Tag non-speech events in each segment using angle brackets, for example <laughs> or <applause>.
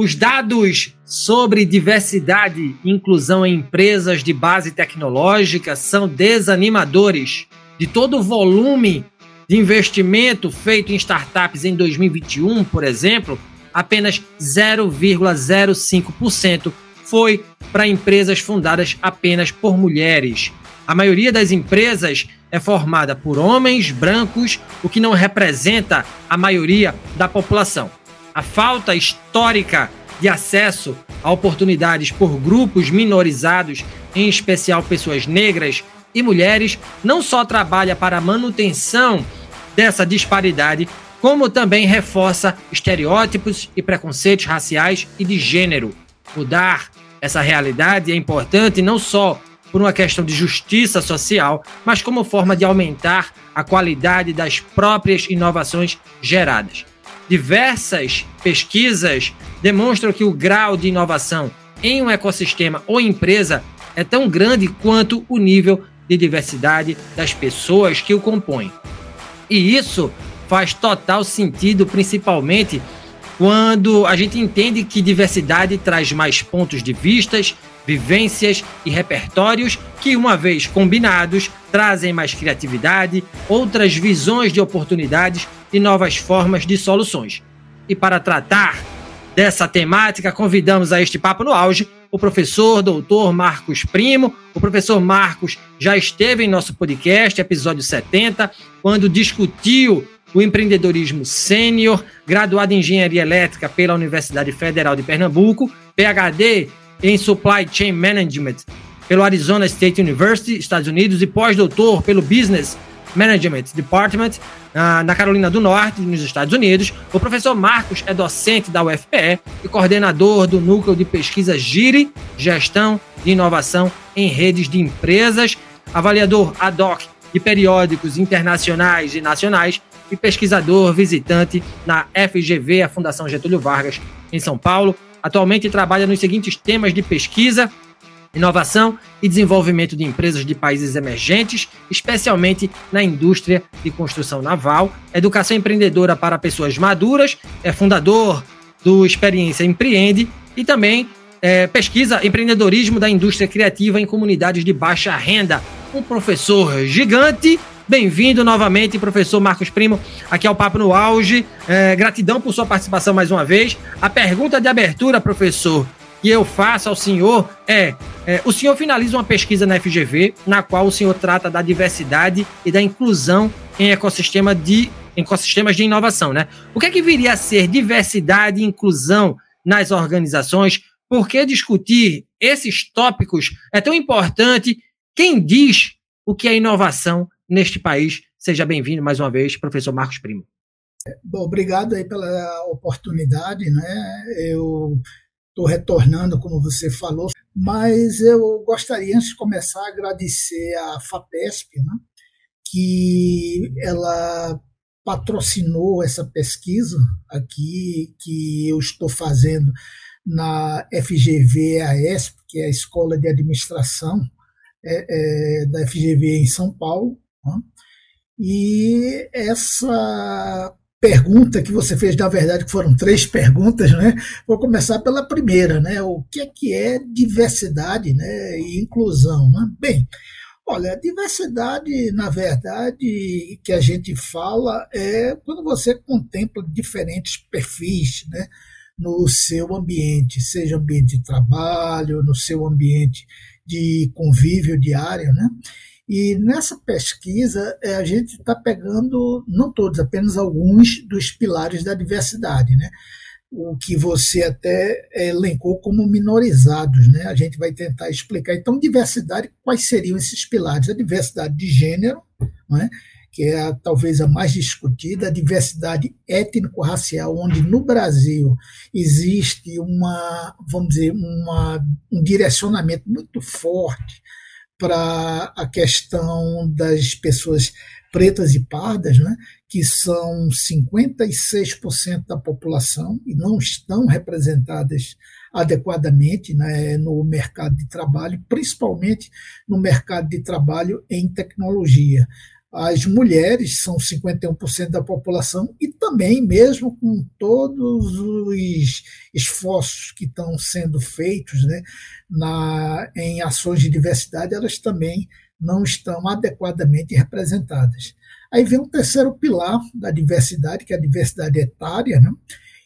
Os dados sobre diversidade e inclusão em empresas de base tecnológica são desanimadores. De todo o volume de investimento feito em startups em 2021, por exemplo, apenas 0,05% foi para empresas fundadas apenas por mulheres. A maioria das empresas é formada por homens brancos, o que não representa a maioria da população a falta histórica de acesso a oportunidades por grupos minorizados, em especial pessoas negras e mulheres, não só trabalha para a manutenção dessa disparidade, como também reforça estereótipos e preconceitos raciais e de gênero. Mudar essa realidade é importante não só por uma questão de justiça social, mas como forma de aumentar a qualidade das próprias inovações geradas. Diversas pesquisas demonstram que o grau de inovação em um ecossistema ou empresa é tão grande quanto o nível de diversidade das pessoas que o compõem. E isso faz total sentido, principalmente quando a gente entende que diversidade traz mais pontos de vistas, vivências e repertórios que, uma vez combinados, trazem mais criatividade, outras visões de oportunidades e novas formas de soluções. E para tratar dessa temática, convidamos a este papo no auge o professor doutor Marcos Primo. O professor Marcos já esteve em nosso podcast, episódio 70, quando discutiu o empreendedorismo sênior, graduado em engenharia elétrica pela Universidade Federal de Pernambuco, PhD em Supply Chain Management pelo Arizona State University, Estados Unidos, e pós-doutor pelo Business Management Department na Carolina do Norte, nos Estados Unidos. O professor Marcos é docente da UFPE e coordenador do núcleo de pesquisa GIRI, Gestão de Inovação em Redes de Empresas, avaliador ad hoc de periódicos internacionais e nacionais e pesquisador visitante na FGV, a Fundação Getúlio Vargas, em São Paulo. Atualmente trabalha nos seguintes temas de pesquisa: inovação e desenvolvimento de empresas de países emergentes, especialmente na indústria de construção naval, educação empreendedora para pessoas maduras, é fundador do Experiência Empreende e também é, pesquisa empreendedorismo da indústria criativa em comunidades de baixa renda. Um professor gigante. Bem-vindo novamente, professor Marcos Primo, aqui ao Papo no Auge. É, gratidão por sua participação mais uma vez. A pergunta de abertura, professor, que eu faço ao senhor é, é, o senhor finaliza uma pesquisa na FGV, na qual o senhor trata da diversidade e da inclusão em ecossistema de ecossistemas de inovação, né? O que é que viria a ser diversidade e inclusão nas organizações? Por que discutir esses tópicos é tão importante? Quem diz o que é inovação neste país? Seja bem-vindo mais uma vez, professor Marcos Primo. Bom, obrigado aí pela oportunidade, né? Eu estou retornando, como você falou, mas eu gostaria, antes de começar, agradecer a FAPESP, né, que ela patrocinou essa pesquisa aqui que eu estou fazendo na FGV-AESP, que é a Escola de Administração é, é, da FGV em São Paulo. E essa pergunta que você fez, na verdade, que foram três perguntas, né? Vou começar pela primeira, né? O que é que é diversidade, né? E inclusão, né? Bem, olha, diversidade, na verdade, que a gente fala é quando você contempla diferentes perfis, né? No seu ambiente, seja ambiente de trabalho, no seu ambiente de convívio diário, né? E nessa pesquisa, eh, a gente está pegando, não todos, apenas alguns dos pilares da diversidade. Né? o que você até elencou como minorizados, né? A gente vai tentar explicar. Então, diversidade, quais seriam esses pilares? A diversidade de gênero, né? que é a, talvez a mais discutida, a diversidade étnico-racial, onde no Brasil existe uma, vamos dizer, uma, um direcionamento muito forte para a questão das pessoas pretas e pardas, né, que são 56% da população e não estão representadas adequadamente né, no mercado de trabalho, principalmente no mercado de trabalho em tecnologia. As mulheres são 51% da população e também, mesmo com todos os esforços que estão sendo feitos né, na, em ações de diversidade, elas também não estão adequadamente representadas. Aí vem um terceiro pilar da diversidade, que é a diversidade etária, né?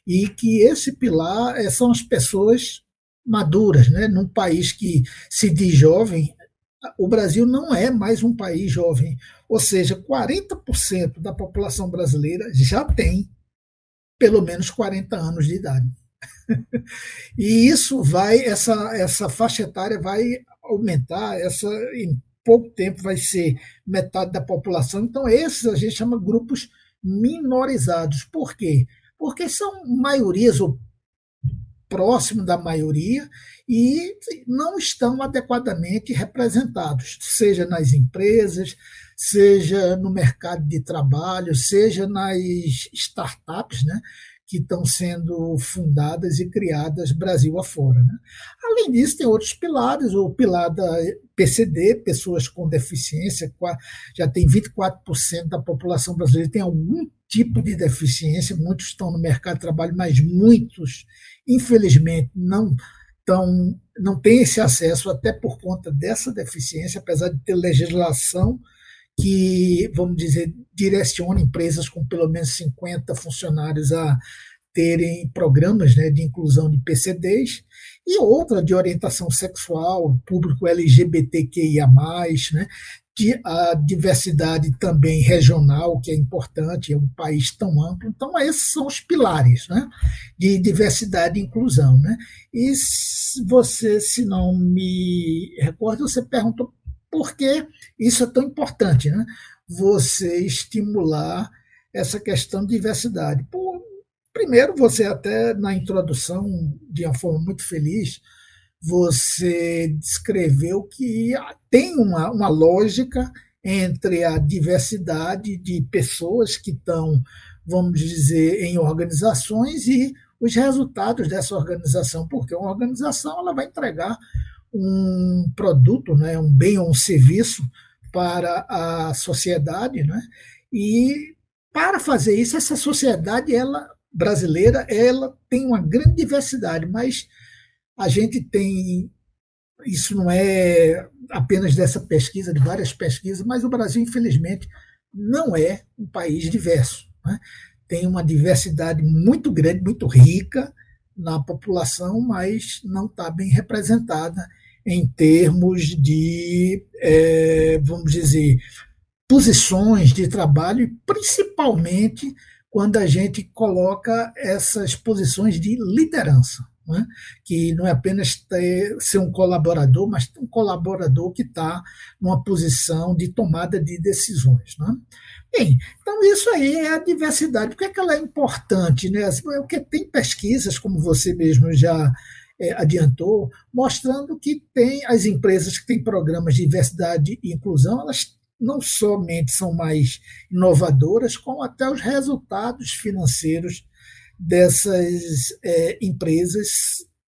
e que esse pilar eh, são as pessoas maduras. Né? Num país que se diz jovem, o Brasil não é mais um país jovem. Ou seja, 40% da população brasileira já tem pelo menos 40 anos de idade. <laughs> e isso vai, essa, essa faixa etária vai aumentar, essa, em pouco tempo vai ser metade da população. Então, esses a gente chama grupos minorizados. Por quê? Porque são maiorias ou próximo da maioria e não estão adequadamente representados, seja nas empresas, seja no mercado de trabalho, seja nas startups, né? que estão sendo fundadas e criadas Brasil afora. Né? Além disso, tem outros pilares, o pilar da PCD, pessoas com deficiência, já tem 24% da população brasileira tem algum tipo de deficiência, muitos estão no mercado de trabalho, mas muitos, infelizmente, não estão, não têm esse acesso até por conta dessa deficiência, apesar de ter legislação que, vamos dizer, direciona empresas com pelo menos 50 funcionários a terem programas né, de inclusão de PCDs, e outra de orientação sexual, público LGBTQIA, né, de a diversidade também regional, que é importante, é um país tão amplo. Então, esses são os pilares né, de diversidade e inclusão. Né? E você, se não me recordo, você perguntou por que isso é tão importante, né? Você estimular essa questão de diversidade. Por, primeiro, você até na introdução, de uma forma muito feliz, você descreveu que tem uma, uma lógica entre a diversidade de pessoas que estão, vamos dizer, em organizações e os resultados dessa organização, porque uma organização ela vai entregar um produto, né, um bem ou um serviço para a sociedade, né? E para fazer isso, essa sociedade ela brasileira, ela tem uma grande diversidade, mas a gente tem isso não é apenas dessa pesquisa, de várias pesquisas, mas o Brasil, infelizmente, não é um país diverso. Né? Tem uma diversidade muito grande, muito rica na população, mas não está bem representada em termos de, é, vamos dizer, posições de trabalho, principalmente quando a gente coloca essas posições de liderança, né? que não é apenas ter, ser um colaborador, mas um colaborador que está numa posição de tomada de decisões. Né? Bem, então isso aí é a diversidade. Por que, é que ela é importante? Né? Porque tem pesquisas, como você mesmo já é, adiantou, mostrando que tem as empresas que têm programas de diversidade e inclusão, elas não somente são mais inovadoras, como até os resultados financeiros dessas é, empresas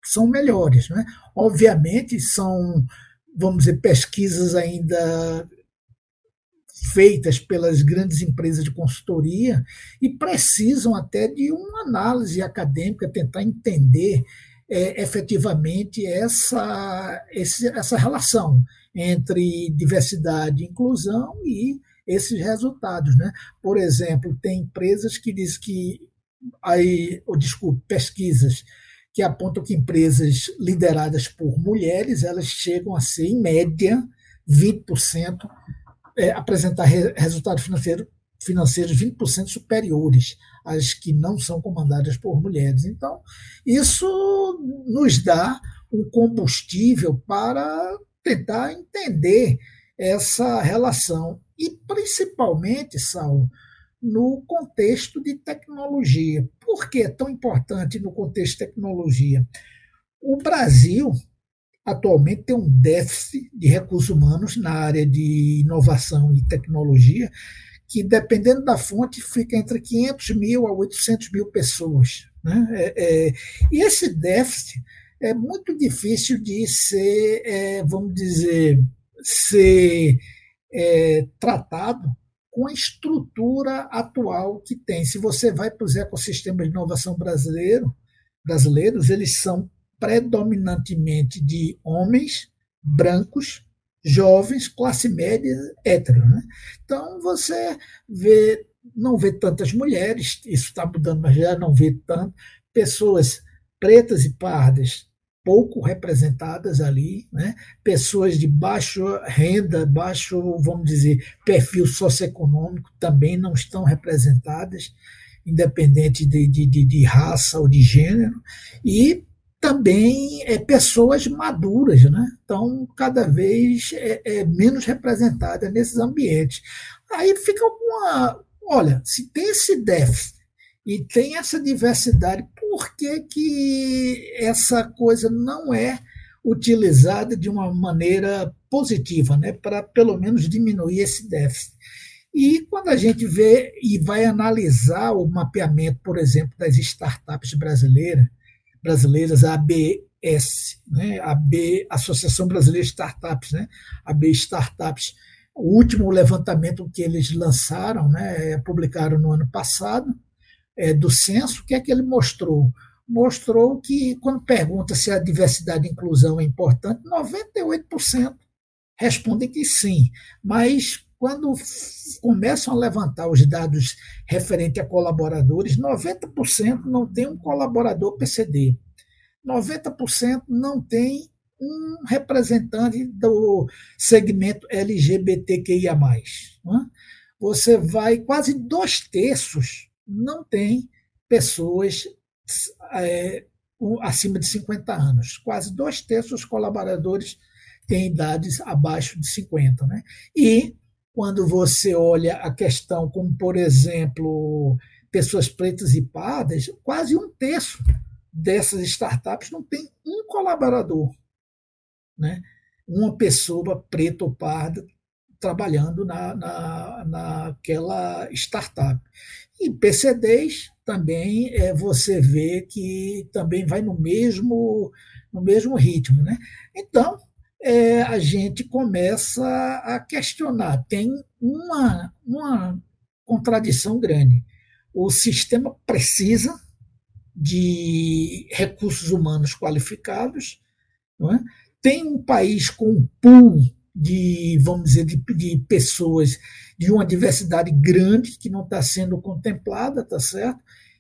são melhores. Né? Obviamente, são, vamos dizer, pesquisas ainda feitas pelas grandes empresas de consultoria e precisam até de uma análise acadêmica, tentar entender é, efetivamente essa, esse, essa relação entre diversidade e inclusão e esses resultados. Né? Por exemplo, tem empresas que dizem que, aí, ou, desculpe, pesquisas que apontam que empresas lideradas por mulheres elas chegam a ser, em média, 20%, é, apresentar re, resultado financeiro financeiras 20% superiores às que não são comandadas por mulheres. Então, isso nos dá um combustível para tentar entender essa relação. E, principalmente, Saulo, no contexto de tecnologia. Por que é tão importante no contexto de tecnologia? O Brasil atualmente tem um déficit de recursos humanos na área de inovação e tecnologia que, dependendo da fonte, fica entre 500 mil a 800 mil pessoas. Né? É, é, e esse déficit é muito difícil de ser, é, vamos dizer, ser é, tratado com a estrutura atual que tem. Se você vai para os ecossistemas de inovação brasileiro, brasileiros, eles são predominantemente de homens brancos jovens, classe média, hétero. Né? Então, você vê, não vê tantas mulheres, isso está mudando, mas já não vê tanto, pessoas pretas e pardas pouco representadas ali, né? pessoas de baixa renda, baixo, vamos dizer, perfil socioeconômico também não estão representadas, independente de, de, de raça ou de gênero, e também é, pessoas maduras, né? Então, cada vez é, é, menos representada nesses ambientes. Aí fica uma. Olha, se tem esse déficit e tem essa diversidade, por que, que essa coisa não é utilizada de uma maneira positiva, né? Para pelo menos diminuir esse déficit? E quando a gente vê e vai analisar o mapeamento, por exemplo, das startups brasileiras, brasileiras, a ABS, né, a B, Associação Brasileira de Startups, né, a B Startups. O último levantamento que eles lançaram, né, é, publicaram no ano passado, é, do censo, o que é que ele mostrou? Mostrou que, quando pergunta se a diversidade e inclusão é importante, 98% respondem que sim, mas quando começam a levantar os dados referentes a colaboradores, 90% não tem um colaborador PCD. 90% não tem um representante do segmento LGBTQIA. Né? Você vai, quase dois terços não tem pessoas é, acima de 50 anos. Quase dois terços dos colaboradores têm idades abaixo de 50. Né? E quando você olha a questão como, por exemplo, pessoas pretas e pardas, quase um terço dessas startups não tem um colaborador, né? uma pessoa preta ou parda trabalhando na, na, naquela startup. E PCDs também é, você vê que também vai no mesmo, no mesmo ritmo. Né? Então, é, a gente começa a questionar. Tem uma, uma contradição grande. O sistema precisa de recursos humanos qualificados, é? tem um país com um pool de, vamos dizer, de, de pessoas de uma diversidade grande que não está sendo contemplada, tá certo?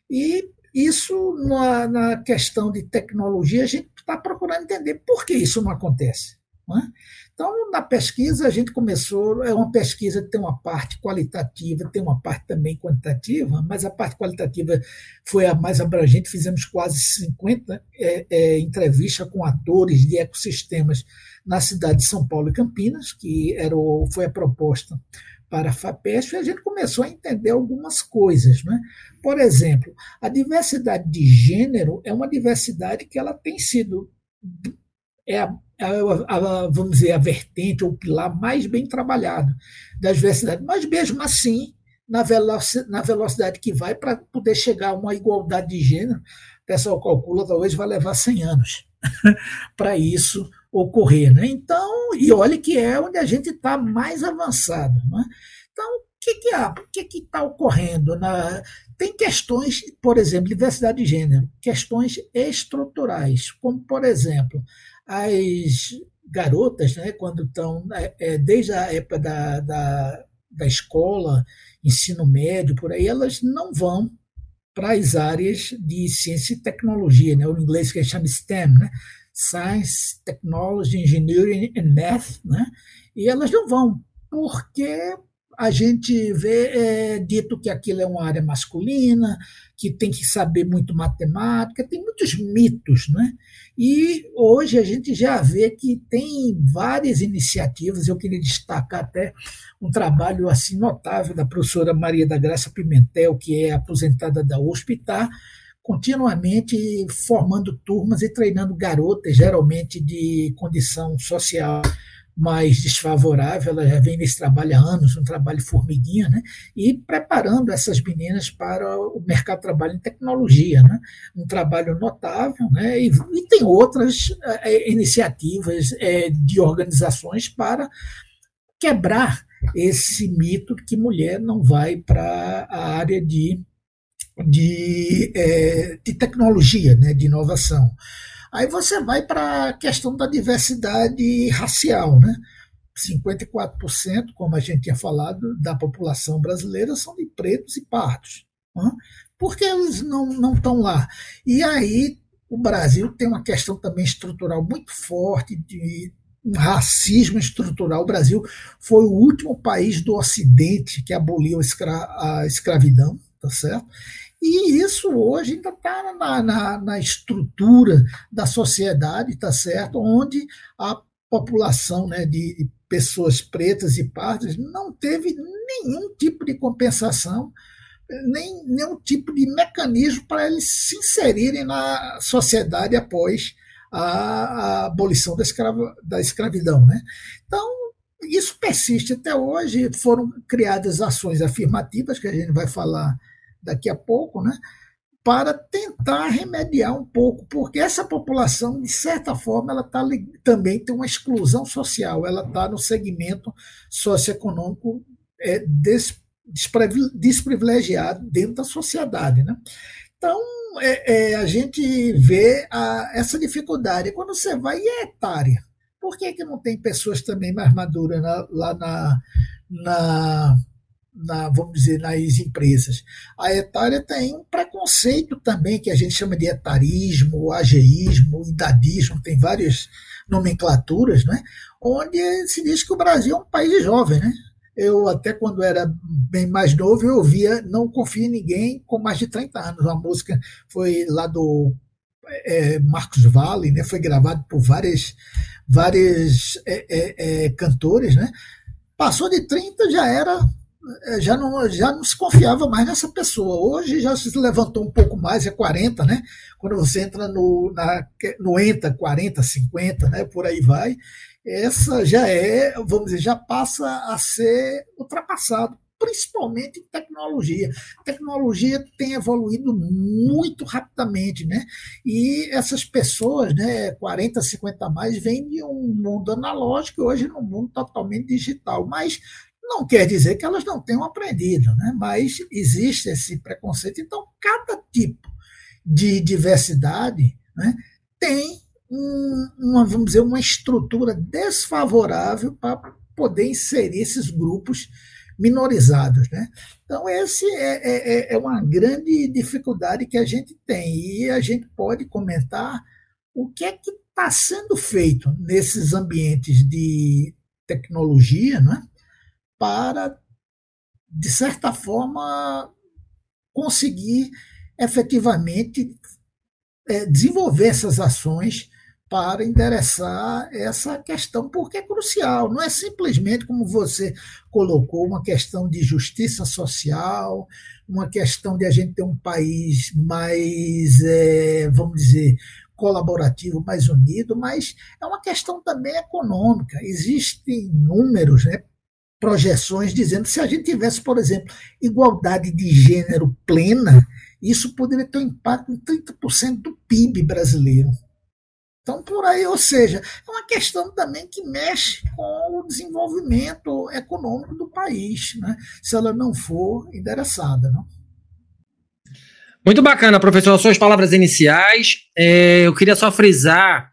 E isso na, na questão de tecnologia a gente está procurando entender por que isso não acontece. Né? Então, na pesquisa, a gente começou, é uma pesquisa que tem uma parte qualitativa, tem uma parte também quantitativa, mas a parte qualitativa foi a mais abrangente, fizemos quase 50 é, é, entrevistas com atores de ecossistemas na cidade de São Paulo e Campinas, que era foi a proposta para a FAPESP, e a gente começou a entender algumas coisas. Né? Por exemplo, a diversidade de gênero é uma diversidade que ela tem sido é a, a, a, vamos dizer, a vertente ou o pilar mais bem trabalhado da diversidade. Mas mesmo assim, na velocidade, na velocidade que vai para poder chegar a uma igualdade de gênero, o pessoal calcula talvez vai levar 100 anos <laughs> para isso ocorrer. Né? Então, e olha que é onde a gente está mais avançado. Né? Então, o que que há? O que está ocorrendo? Na... Tem questões, por exemplo, diversidade de gênero, questões estruturais, como, por exemplo, as garotas, né, quando estão, é, é, desde a época da, da, da escola, ensino médio, por aí, elas não vão para as áreas de ciência e tecnologia, né, o inglês que chama STEM, né, Science, Technology, Engineering and Math, né, e elas não vão, porque a gente vê é, dito que aquilo é uma área masculina, que tem que saber muito matemática, tem muitos mitos, né? E hoje a gente já vê que tem várias iniciativas, eu queria destacar até um trabalho assim notável da professora Maria da Graça Pimentel, que é aposentada da USP, está continuamente formando turmas e treinando garotas, geralmente de condição social mais desfavorável, ela já vem nesse trabalho há anos, um trabalho formiguinha, né? e preparando essas meninas para o mercado de trabalho em tecnologia. Né? Um trabalho notável, né? e, e tem outras é, iniciativas é, de organizações para quebrar esse mito que mulher não vai para a área de, de, é, de tecnologia, né? de inovação. Aí você vai para a questão da diversidade racial, né? 54%, como a gente tinha falado, da população brasileira são de pretos e pardos. Né? Por que eles não estão lá? E aí o Brasil tem uma questão também estrutural muito forte de racismo estrutural. O Brasil foi o último país do Ocidente que aboliu a, escra a escravidão, tá certo? E isso hoje ainda está na, na, na, estrutura da sociedade, tá certo? Onde a população né, de pessoas pretas e pardas não teve nenhum tipo de compensação, nem nenhum tipo de mecanismo para eles se inserirem na sociedade após a, a abolição da, escrava, da escravidão. Né? Então, isso persiste até hoje. Foram criadas ações afirmativas, que a gente vai falar daqui a pouco, né? para tentar remediar um pouco, porque essa população, de certa forma, ela tá, também tem uma exclusão social, ela está no segmento socioeconômico é, des, desprivilegiado dentro da sociedade. Né? Então, é, é, a gente vê a, essa dificuldade. Quando você vai, e é etária? Por que, que não tem pessoas também mais maduras na, lá na, na na, vamos dizer, nas empresas. A etária tem um preconceito também, que a gente chama de etarismo, ageísmo, idadismo, tem várias nomenclaturas, né? onde se diz que o Brasil é um país jovem. Né? Eu, até quando era bem mais novo, eu ouvia Não Confio em Ninguém com mais de 30 anos. A música foi lá do é, Marcos Valle, né? foi gravado por várias, várias é, é, é cantores. Né? Passou de 30, já era já não, já não se confiava mais nessa pessoa. Hoje já se levantou um pouco mais, é 40, né? Quando você entra no, na, no ENTA 40, 50, né? Por aí vai. Essa já é, vamos dizer, já passa a ser ultrapassado, principalmente em tecnologia. A tecnologia tem evoluído muito rapidamente, né? E essas pessoas, né, 40, 50 a mais, vêm de um mundo analógico hoje num mundo totalmente digital. Mas não quer dizer que elas não tenham aprendido, né? mas existe esse preconceito. Então, cada tipo de diversidade né, tem um, uma, vamos dizer, uma estrutura desfavorável para poder inserir esses grupos minorizados. Né? Então, esse é, é, é, é uma grande dificuldade que a gente tem. E a gente pode comentar o que é que está sendo feito nesses ambientes de tecnologia, né? Para, de certa forma, conseguir efetivamente é, desenvolver essas ações para endereçar essa questão, porque é crucial. Não é simplesmente, como você colocou, uma questão de justiça social, uma questão de a gente ter um país mais, é, vamos dizer, colaborativo, mais unido, mas é uma questão também econômica. Existem números, né, projeções dizendo que se a gente tivesse, por exemplo, igualdade de gênero plena, isso poderia ter um impacto em 30% do PIB brasileiro. Então, por aí, ou seja, é uma questão também que mexe com o desenvolvimento econômico do país, né? se ela não for endereçada. Não? Muito bacana, professor. Suas palavras iniciais. É, eu queria só frisar,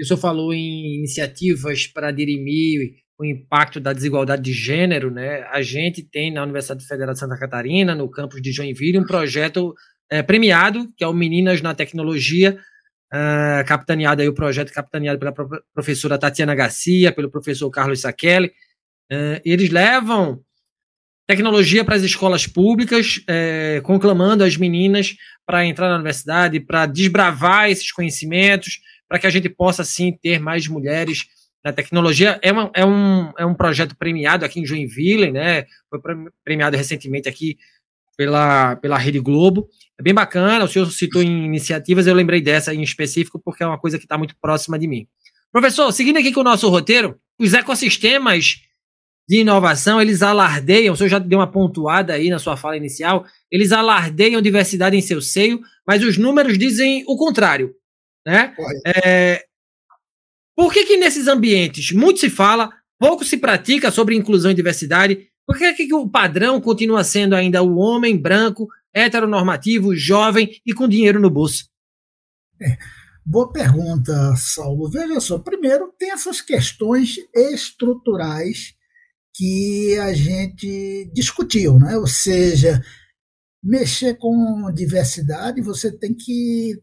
o senhor falou em iniciativas para dirimir o impacto da desigualdade de gênero, né? A gente tem na Universidade Federal de Santa Catarina, no campus de Joinville, um projeto é, premiado, que é o Meninas na Tecnologia, uh, capitaneado aí o projeto capitaneado pela professora Tatiana Garcia, pelo professor Carlos Saquele. Uh, eles levam tecnologia para as escolas públicas, conclamando as meninas para entrar na universidade, para desbravar esses conhecimentos, para que a gente possa, sim, ter mais mulheres na tecnologia. É, uma, é, um, é um projeto premiado aqui em Joinville, né? Foi premiado recentemente aqui pela, pela Rede Globo. É bem bacana, o senhor citou em iniciativas, eu lembrei dessa em específico, porque é uma coisa que está muito próxima de mim. Professor, seguindo aqui com o nosso roteiro, os ecossistemas de inovação, eles alardeiam, o senhor já deu uma pontuada aí na sua fala inicial, eles alardeiam diversidade em seu seio, mas os números dizem o contrário. Né? É, por que, que nesses ambientes muito se fala, pouco se pratica sobre inclusão e diversidade? Por que, que o padrão continua sendo ainda o homem branco, heteronormativo, jovem e com dinheiro no bolso? É, boa pergunta, Saulo. Veja só, primeiro tem essas questões estruturais que a gente discutiu, né? ou seja, mexer com diversidade, você tem que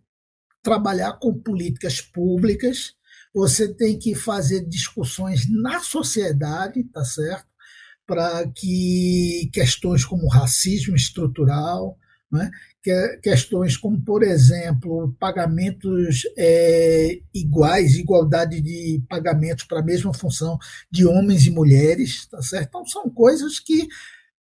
trabalhar com políticas públicas, você tem que fazer discussões na sociedade, tá certo? Para que questões como racismo estrutural, né? questões como, por exemplo, pagamentos é, iguais, igualdade de pagamentos para a mesma função de homens e mulheres, tá certo? Então, são coisas que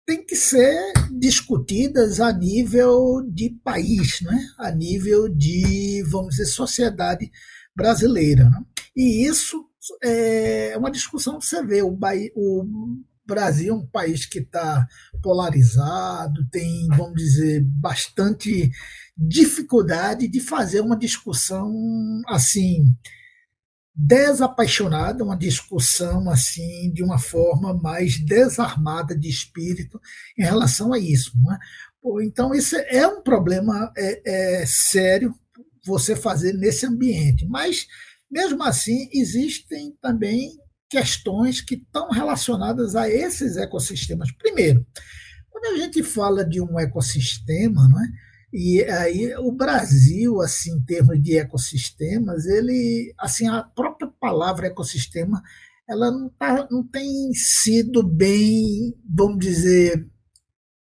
têm que ser discutidas a nível de país, né? a nível de, vamos dizer, sociedade brasileira. Né? E isso é uma discussão que você vê. O, o Brasil é um país que está polarizado, tem, vamos dizer, bastante dificuldade de fazer uma discussão assim desapaixonada, uma discussão assim de uma forma mais desarmada de espírito em relação a isso. É? Então isso é um problema é, é sério você fazer nesse ambiente, mas mesmo assim existem também questões que estão relacionadas a esses ecossistemas. Primeiro, quando a gente fala de um ecossistema, não é? E aí o Brasil, assim, em termos de ecossistemas, ele, assim, a própria palavra ecossistema, ela não, tá, não tem sido bem, vamos dizer,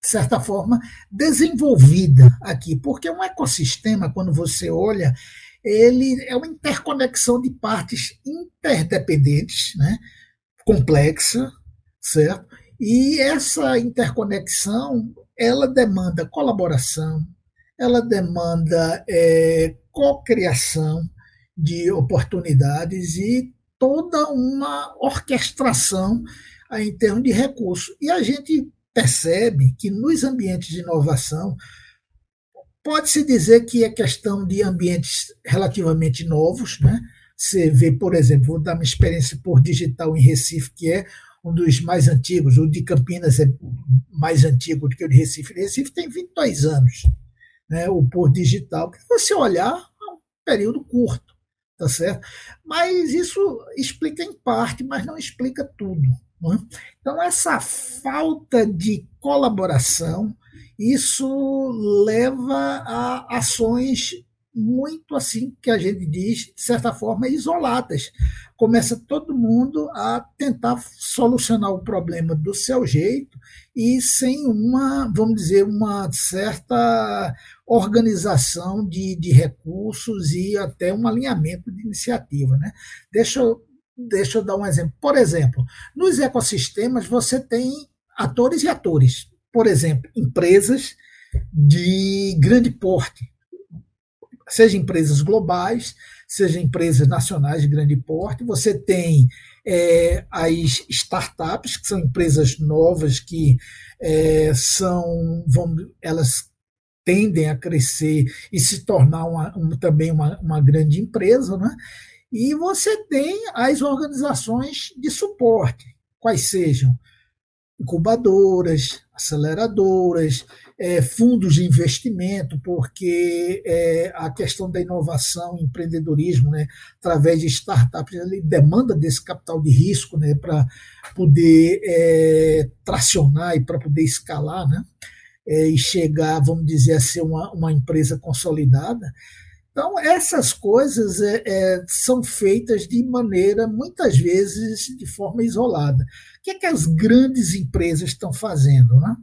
de certa forma, desenvolvida aqui, porque um ecossistema, quando você olha, ele é uma interconexão de partes interdependentes, né? complexa, certo? E essa interconexão, ela demanda colaboração, ela demanda é, cocriação de oportunidades e toda uma orquestração em termos de recursos. E a gente percebe que nos ambientes de inovação, Pode-se dizer que é questão de ambientes relativamente novos. Né? Você vê, por exemplo, vou dar uma experiência por digital em Recife, que é um dos mais antigos. O de Campinas é mais antigo do que o de Recife. Recife tem 22 anos, né? o por digital. Se você olhar, é um período curto, tá certo? Mas isso explica em parte, mas não explica tudo. Né? Então, essa falta de colaboração isso leva a ações muito assim que a gente diz, de certa forma, isoladas. Começa todo mundo a tentar solucionar o problema do seu jeito e sem uma, vamos dizer, uma certa organização de, de recursos e até um alinhamento de iniciativa. Né? Deixa, eu, deixa eu dar um exemplo. Por exemplo, nos ecossistemas você tem atores e atores por exemplo, empresas de grande porte, seja empresas globais, seja empresas nacionais de grande porte. Você tem é, as startups, que são empresas novas que é, são, vamos, elas tendem a crescer e se tornar uma, um, também uma, uma grande empresa, né? E você tem as organizações de suporte, quais sejam incubadoras, aceleradoras, é, fundos de investimento, porque é, a questão da inovação, empreendedorismo, né, através de startups, ele demanda desse capital de risco né, para poder é, tracionar e para poder escalar né, é, e chegar, vamos dizer, a ser uma, uma empresa consolidada. Então, essas coisas é, é, são feitas de maneira, muitas vezes, de forma isolada. O que, é que as grandes empresas estão fazendo? Né?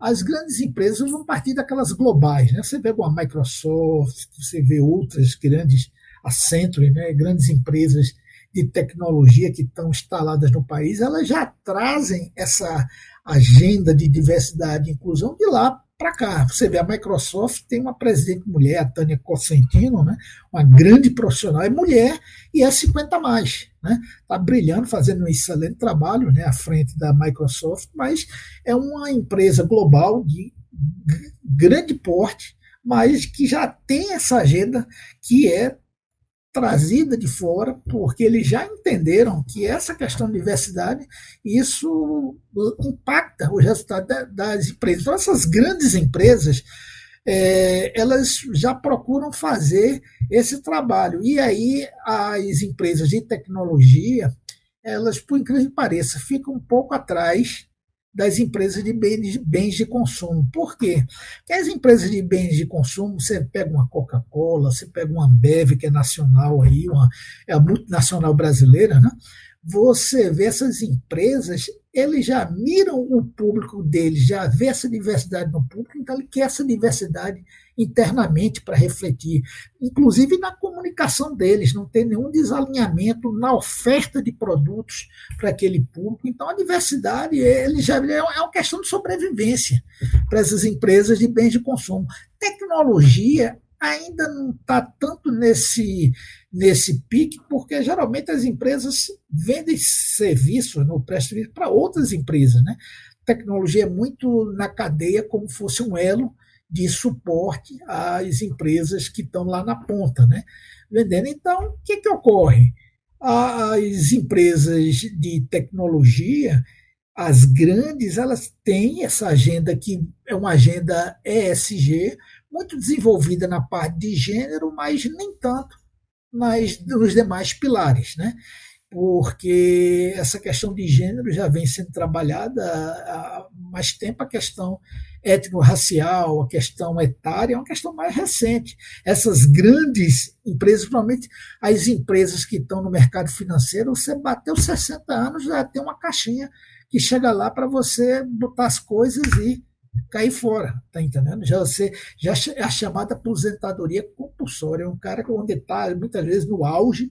As grandes empresas vão partir daquelas globais. Né? Você vê uma Microsoft, você vê outras grandes, a Accenture, né? grandes empresas de tecnologia que estão instaladas no país, elas já trazem essa agenda de diversidade e inclusão de lá para cá. Você vê, a Microsoft tem uma presidente mulher, a Tânia Cosentino, né? uma grande profissional, é mulher e é 50 mais. Está né? Tá brilhando, fazendo um excelente trabalho né? à frente da Microsoft, mas é uma empresa global de grande porte, mas que já tem essa agenda que é trazida de fora, porque eles já entenderam que essa questão de diversidade, isso impacta os resultados das empresas. Então, essas grandes empresas, é, elas já procuram fazer esse trabalho. E aí as empresas de tecnologia, elas, por incrível que pareça, ficam um pouco atrás das empresas de bens, de consumo. Por quê? Porque as empresas de bens de consumo, você pega uma Coca-Cola, você pega uma Ambev, que é nacional aí, uma, é a multinacional brasileira, né? Você vê essas empresas, eles já miram o público deles, já vê essa diversidade no público, então ele quer essa diversidade internamente para refletir, inclusive na comunicação deles, não tem nenhum desalinhamento na oferta de produtos para aquele público. Então a diversidade ele já é uma questão de sobrevivência para essas empresas de bens de consumo. Tecnologia ainda não está tanto nesse, nesse pique, porque geralmente as empresas vendem serviço, no prestam serviço para outras empresas. Né? Tecnologia é muito na cadeia como fosse um elo de suporte às empresas que estão lá na ponta, né? vendendo. Então, o que, que ocorre? As empresas de tecnologia, as grandes, elas têm essa agenda que é uma agenda ESG, muito desenvolvida na parte de gênero, mas nem tanto nas, nos demais pilares. Né? porque essa questão de gênero já vem sendo trabalhada há mais tempo, a questão étnico-racial, a questão etária, é uma questão mais recente. Essas grandes empresas, principalmente as empresas que estão no mercado financeiro, você bateu 60 anos, já tem uma caixinha que chega lá para você botar as coisas e cair fora, tá entendendo? Já você já é a chamada aposentadoria compulsória, é um cara que onde está muitas vezes no auge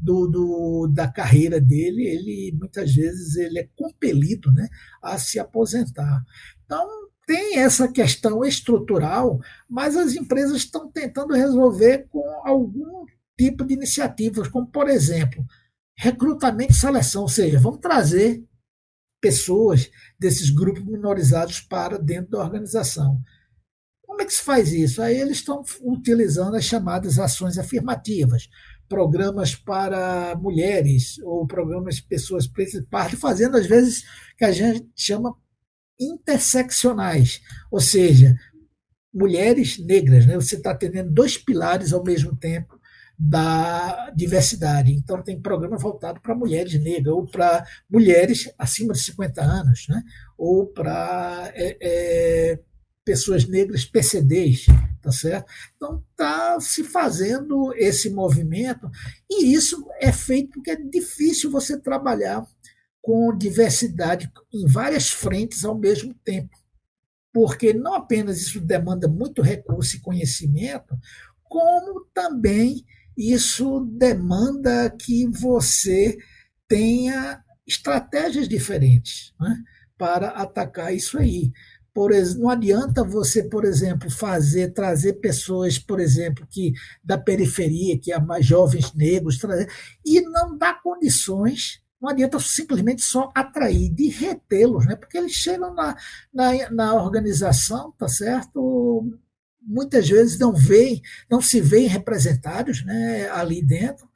do, do, da carreira dele, ele muitas vezes ele é compelido né, a se aposentar. Então, tem essa questão estrutural, mas as empresas estão tentando resolver com algum tipo de iniciativas, como, por exemplo, recrutamento e seleção, ou seja, vamos trazer pessoas desses grupos minorizados para dentro da organização. Como é que se faz isso? Aí eles estão utilizando as chamadas ações afirmativas programas para mulheres ou programas de pessoas pretas e pardas, fazendo às vezes que a gente chama interseccionais, ou seja, mulheres negras. Né? Você está atendendo dois pilares ao mesmo tempo da diversidade. Então, tem programa voltado para mulheres negras, ou para mulheres acima de 50 anos, né? ou para é, é, pessoas negras PCDs, tá certo? Então está se fazendo esse movimento e isso é feito porque é difícil você trabalhar com diversidade em várias frentes ao mesmo tempo, porque não apenas isso demanda muito recurso e conhecimento, como também isso demanda que você tenha estratégias diferentes né, para atacar isso aí. Por, não adianta você, por exemplo, fazer, trazer pessoas, por exemplo, que da periferia, que é mais jovens negros, trazer, e não dar condições não adianta simplesmente só atrair, de retê-los, né? porque eles chegam na, na, na, organização, tá certo? Muitas vezes não veem, não se veem representados né, ali dentro,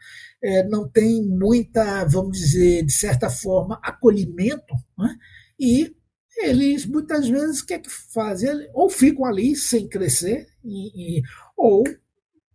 é, não tem muita, vamos dizer, de certa forma, acolhimento, né? e eles muitas vezes o que é que fazem? Ou ficam ali sem crescer, e, e, ou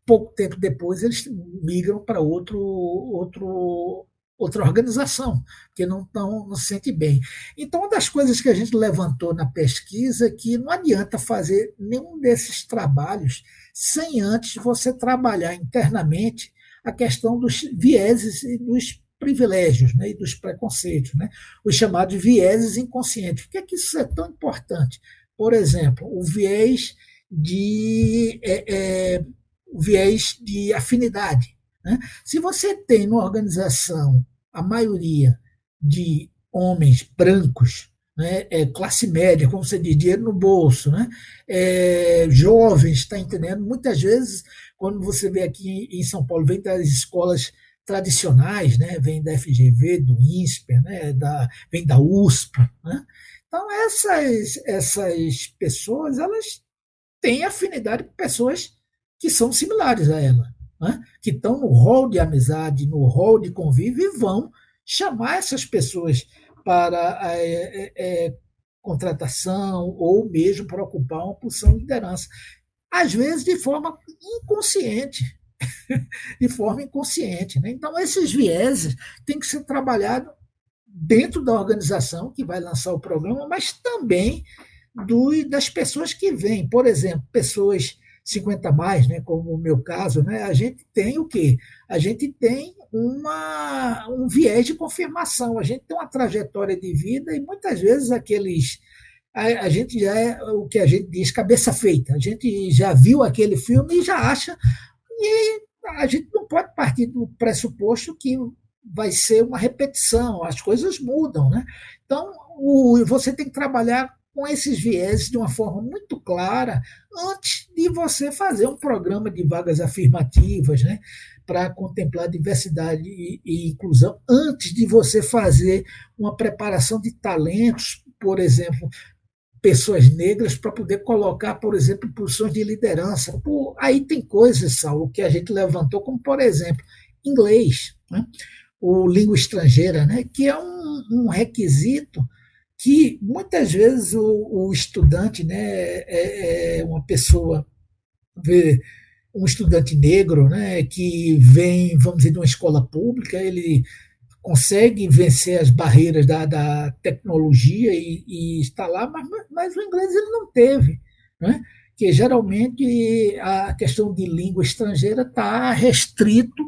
pouco tempo depois eles migram para outro, outro outra organização, porque não, não, não se sente bem. Então, uma das coisas que a gente levantou na pesquisa é que não adianta fazer nenhum desses trabalhos sem antes você trabalhar internamente a questão dos vieses e dos privilégios né, e dos preconceitos, né, os chamados vieses inconscientes. Por que, é que isso é tão importante? Por exemplo, o viés de, é, é, o viés de afinidade. Né? Se você tem numa organização a maioria de homens brancos, né, é, classe média, como você diz, dinheiro no bolso, né, é, jovens, está entendendo? Muitas vezes, quando você vê aqui em São Paulo, vem das escolas tradicionais, né, vem da FGV, do INSPER, né, da, vem da USP. Né? Então, essas, essas pessoas, elas têm afinidade com pessoas que são similares a ela né, que estão no rol de amizade, no rol de convívio, e vão chamar essas pessoas para a, é, é, contratação ou mesmo para ocupar uma posição de liderança. Às vezes de forma inconsciente. <laughs> de forma inconsciente. Né? Então, esses vieses têm que ser trabalhados dentro da organização que vai lançar o programa, mas também do, das pessoas que vêm. Por exemplo, pessoas 50 mais, né, como o meu caso, né, a gente tem o quê? A gente tem uma, um viés de confirmação, a gente tem uma trajetória de vida e muitas vezes aqueles. A, a gente já é o que a gente diz cabeça feita, a gente já viu aquele filme e já acha, e a gente não pode partir do pressuposto que vai ser uma repetição, as coisas mudam. Né? Então, o, você tem que trabalhar com esses viés de uma forma muito clara antes de você fazer um programa de vagas afirmativas, né, para contemplar diversidade e, e, inclusão, antes de você fazer uma preparação de talentos, por exemplo, pessoas negras para poder colocar, por exemplo, em posições de liderança. Por, aí tem coisas, Saulo, que a gente levantou, como por exemplo, inglês, né? o língua estrangeira, né? que é um, um requisito que muitas vezes o, o estudante, né, é, é, uma pessoa, um estudante negro, né, que vem, vamos dizer, de uma escola pública, ele consegue vencer as barreiras da, da tecnologia e, e está lá, mas, mas o inglês ele não teve, né? que geralmente a questão de língua estrangeira está restrito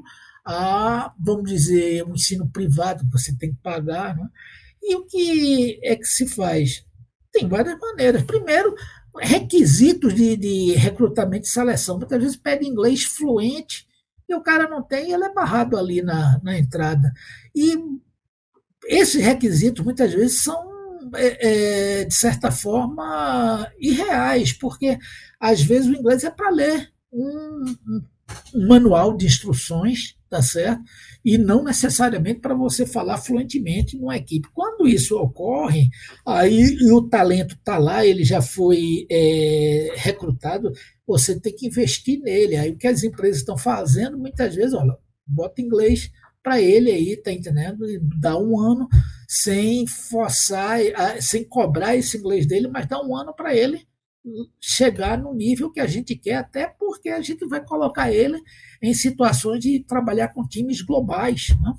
a, vamos dizer, um ensino privado que você tem que pagar, né? E o que é que se faz? Tem várias maneiras. Primeiro, requisitos de, de recrutamento e seleção. Muitas vezes pede inglês fluente e o cara não tem, ele é barrado ali na, na entrada. E esses requisitos, muitas vezes, são, é, é, de certa forma, irreais, porque às vezes o inglês é para ler um, um manual de instruções, tá certo? E não necessariamente para você falar fluentemente numa equipe. Quando isso ocorre, aí o talento está lá, ele já foi é, recrutado, você tem que investir nele. Aí o que as empresas estão fazendo, muitas vezes, olha, bota inglês para ele aí, tá entendendo? Dá um ano sem forçar, sem cobrar esse inglês dele, mas dá um ano para ele chegar no nível que a gente quer, até porque a gente vai colocar ele em situações de trabalhar com times globais, né?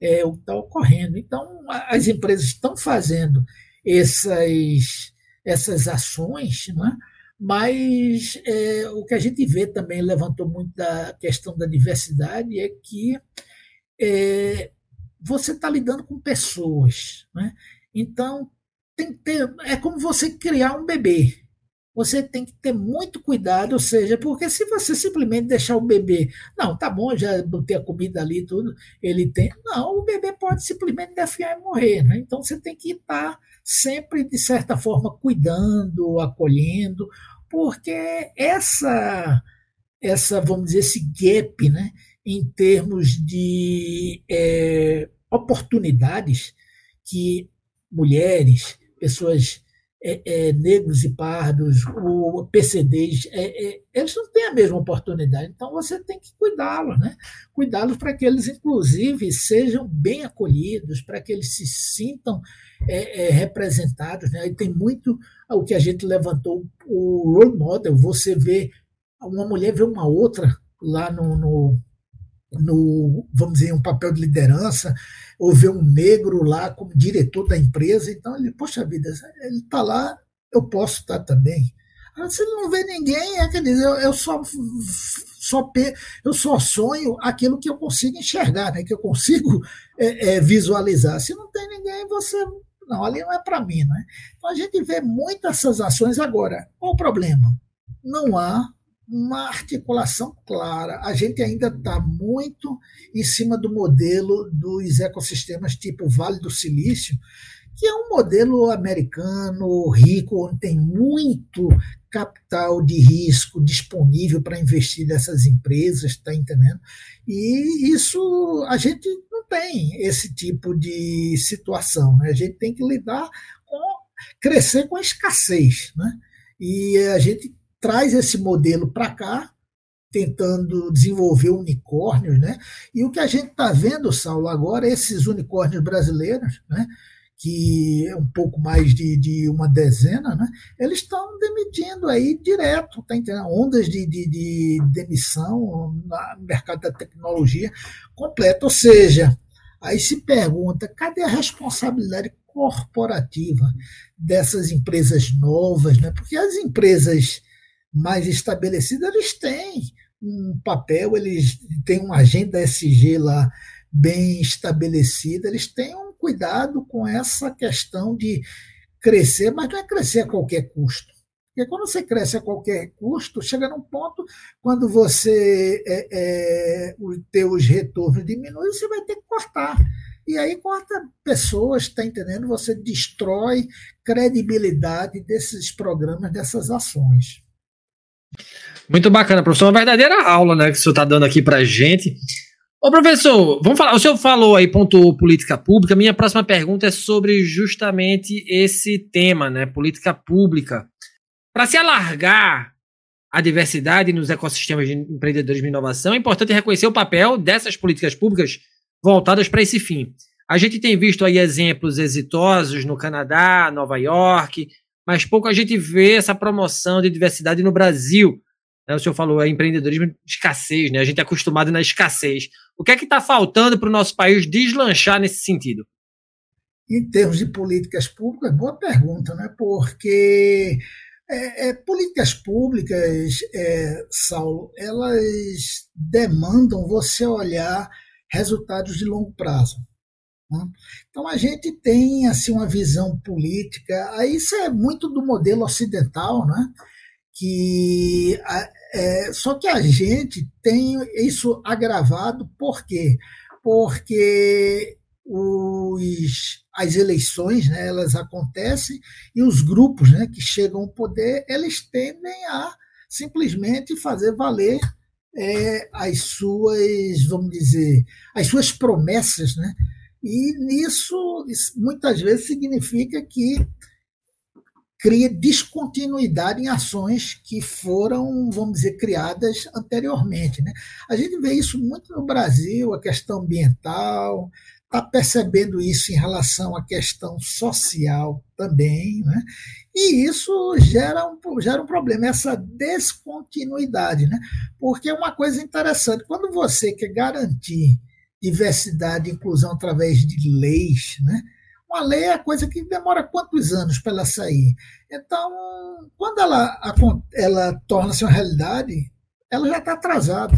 é o que está ocorrendo. Então, as empresas estão fazendo essas, essas ações, né? mas é, o que a gente vê também levantou muito da questão da diversidade é que é, você está lidando com pessoas. Né? Então, tem que ter, é como você criar um bebê você tem que ter muito cuidado, ou seja, porque se você simplesmente deixar o bebê, não, tá bom, já botei a comida ali tudo, ele tem. Não, o bebê pode simplesmente defiar e morrer, né? Então você tem que estar sempre, de certa forma, cuidando, acolhendo, porque essa, essa vamos dizer, esse gap, né, em termos de é, oportunidades que mulheres, pessoas é, é, negros e pardos, o PCDs, é, é, eles não têm a mesma oportunidade. Então você tem que cuidá-los, né? Cuidá-los para que eles, inclusive, sejam bem acolhidos, para que eles se sintam é, é, representados. Né? E tem muito o que a gente levantou, o role model, você vê uma mulher vê uma outra lá no, no no, vamos dizer, um papel de liderança, ou ver um negro lá como diretor da empresa, então ele, poxa vida, ele está lá, eu posso estar também. Se ele não vê ninguém, é, quer dizer, eu, eu só, só, eu só sonho aquilo que eu consigo enxergar, né? que eu consigo <laughs> é, é, visualizar. Se não tem ninguém, você. Não, ali não é para mim. Né? Então a gente vê muitas essas ações agora. Qual o problema? Não há uma articulação clara. A gente ainda está muito em cima do modelo dos ecossistemas tipo Vale do Silício, que é um modelo americano rico, onde tem muito capital de risco disponível para investir nessas empresas, está entendendo? E isso a gente não tem esse tipo de situação, né? A gente tem que lidar com crescer com a escassez, né? E a gente traz esse modelo para cá, tentando desenvolver unicórnios, né? E o que a gente está vendo, Saulo, agora, esses unicórnios brasileiros, né? que é um pouco mais de, de uma dezena, né, eles estão demitindo aí direto, tá entendendo? Ondas de, de, de demissão no mercado da tecnologia completa. Ou seja, aí se pergunta, cadê a responsabilidade corporativa dessas empresas novas? Né? Porque as empresas mais estabelecidas, eles têm um papel, eles têm uma agenda SG lá bem estabelecida, eles têm um cuidado com essa questão de crescer, mas não é crescer a qualquer custo. Porque quando você cresce a qualquer custo, chega num ponto, quando você é, é, os teus retornos diminuem, você vai ter que cortar. E aí corta pessoas, está entendendo? Você destrói credibilidade desses programas, dessas ações. Muito bacana, professor. Uma verdadeira aula né, que o senhor está dando aqui para a gente. Ô, professor, vamos falar. O senhor falou aí, pontuou política pública. Minha próxima pergunta é sobre justamente esse tema, né? Política pública. Para se alargar a diversidade nos ecossistemas de empreendedorismo e inovação, é importante reconhecer o papel dessas políticas públicas voltadas para esse fim. A gente tem visto aí exemplos exitosos no Canadá, Nova York, mas pouco a gente vê essa promoção de diversidade no Brasil. Né, o senhor falou, é empreendedorismo de escassez, né? A gente é acostumado na escassez. O que é que está faltando para o nosso país deslanchar nesse sentido? Em termos de políticas públicas, boa pergunta, né? Porque é, é, políticas públicas, é, Saulo, elas demandam você olhar resultados de longo prazo. Né? Então a gente tem assim uma visão política, isso é muito do modelo ocidental, né? que é, só que a gente tem isso agravado por quê? Porque os, as eleições né, elas acontecem e os grupos né, que chegam ao poder eles tendem a simplesmente fazer valer é, as suas, vamos dizer, as suas promessas, né? E nisso, isso muitas vezes significa que cria descontinuidade em ações que foram, vamos dizer, criadas anteriormente. Né? A gente vê isso muito no Brasil, a questão ambiental, está percebendo isso em relação à questão social também, né? e isso gera um, gera um problema, essa descontinuidade, né? porque é uma coisa interessante, quando você quer garantir diversidade e inclusão através de leis, né? Uma lei é coisa que demora quantos anos para ela sair? Então, quando ela, ela torna-se uma realidade, ela já está atrasada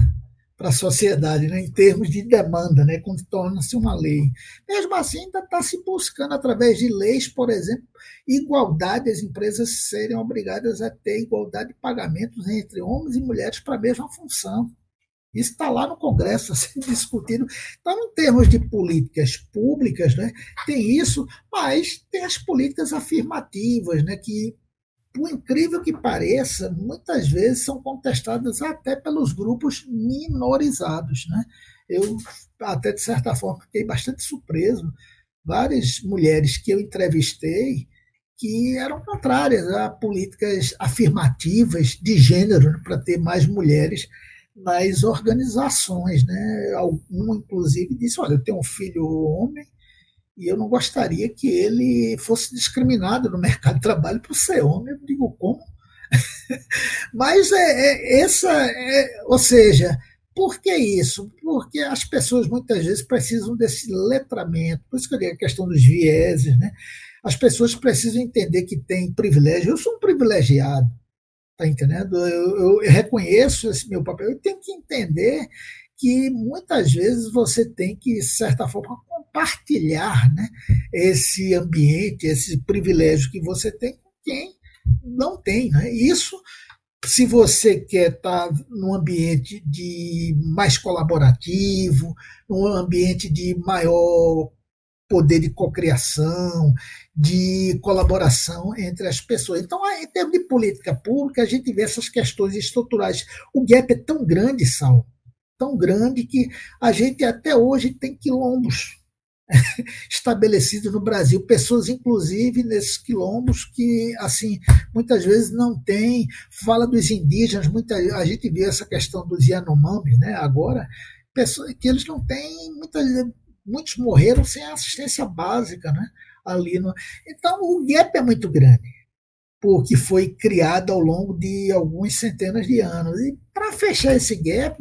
para a sociedade, né, em termos de demanda, né, quando torna-se uma lei. Mesmo assim, ainda está se buscando, através de leis, por exemplo, igualdade, as empresas serem obrigadas a ter igualdade de pagamentos entre homens e mulheres para a mesma função. Isso está lá no Congresso <laughs> sendo discutido. Então, em termos de políticas públicas, né, tem isso, mas tem as políticas afirmativas, né, que, por incrível que pareça, muitas vezes são contestadas até pelos grupos minorizados. Né? Eu, até de certa forma, fiquei bastante surpreso. Várias mulheres que eu entrevistei que eram contrárias a políticas afirmativas de gênero para ter mais mulheres nas organizações. Né? Algum, inclusive, disse: Olha, eu tenho um filho homem e eu não gostaria que ele fosse discriminado no <laughs> mercado de trabalho por ser homem. Eu digo: como? <laughs> Mas é, é essa, é, ou seja, por que isso? Porque as pessoas muitas vezes precisam desse letramento, por isso que eu digo a questão dos vieses, né? As pessoas precisam entender que tem privilégio. Eu sou um privilegiado, tá entendendo? Eu, eu, reconheço esse meu papel. Eu tenho que entender que muitas vezes você tem que, de certa forma, compartilhar né, esse ambiente, esse privilégio que você tem com quem não tem. Né? Isso se você quer estar num ambiente de mais colaborativo, num ambiente de maior poder de cocriação, de colaboração entre as pessoas. Então, em termos de política pública, a gente vê essas questões estruturais. O gap é tão grande, Sal, tão grande que a gente até hoje tem quilombos <laughs> estabelecidos no Brasil, pessoas inclusive nesses quilombos que assim muitas vezes não tem, fala dos indígenas, muita a gente vê essa questão dos Yanomamis, né, agora, pessoas que eles não têm muitas muitos morreram sem assistência básica, né, ali no, então o gap é muito grande porque foi criado ao longo de algumas centenas de anos. E para fechar esse gap,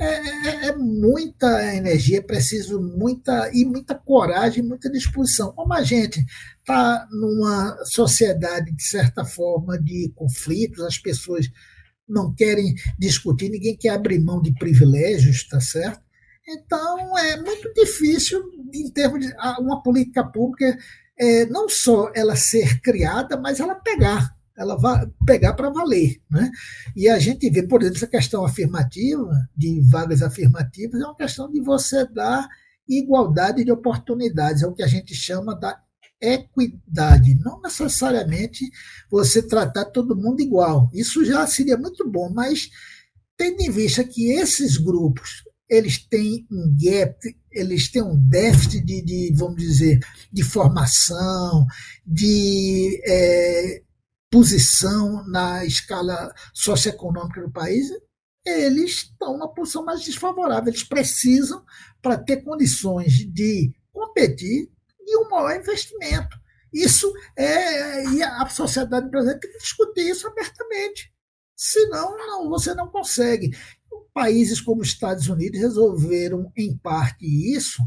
é, é, é, muita energia, é preciso muita e muita coragem, muita disposição. Como a gente está numa sociedade, de certa forma, de conflitos, as pessoas não querem discutir, ninguém quer abrir mão de privilégios, tá certo? Então é muito difícil, em termos de uma política pública, é, não só ela ser criada, mas ela pegar ela vai pegar para valer. Né? E a gente vê, por exemplo, essa questão afirmativa, de vagas afirmativas, é uma questão de você dar igualdade de oportunidades, é o que a gente chama da equidade, não necessariamente você tratar todo mundo igual. Isso já seria muito bom, mas tendo em vista que esses grupos eles têm um gap, eles têm um déficit de, de vamos dizer, de formação, de é, posição na escala socioeconômica do país, eles estão numa posição mais desfavorável. Eles precisam, para ter condições de competir, de um maior investimento. Isso é. E a sociedade brasileira tem que discutir isso abertamente. Senão, não, você não consegue. Países como os Estados Unidos resolveram, em parte, isso,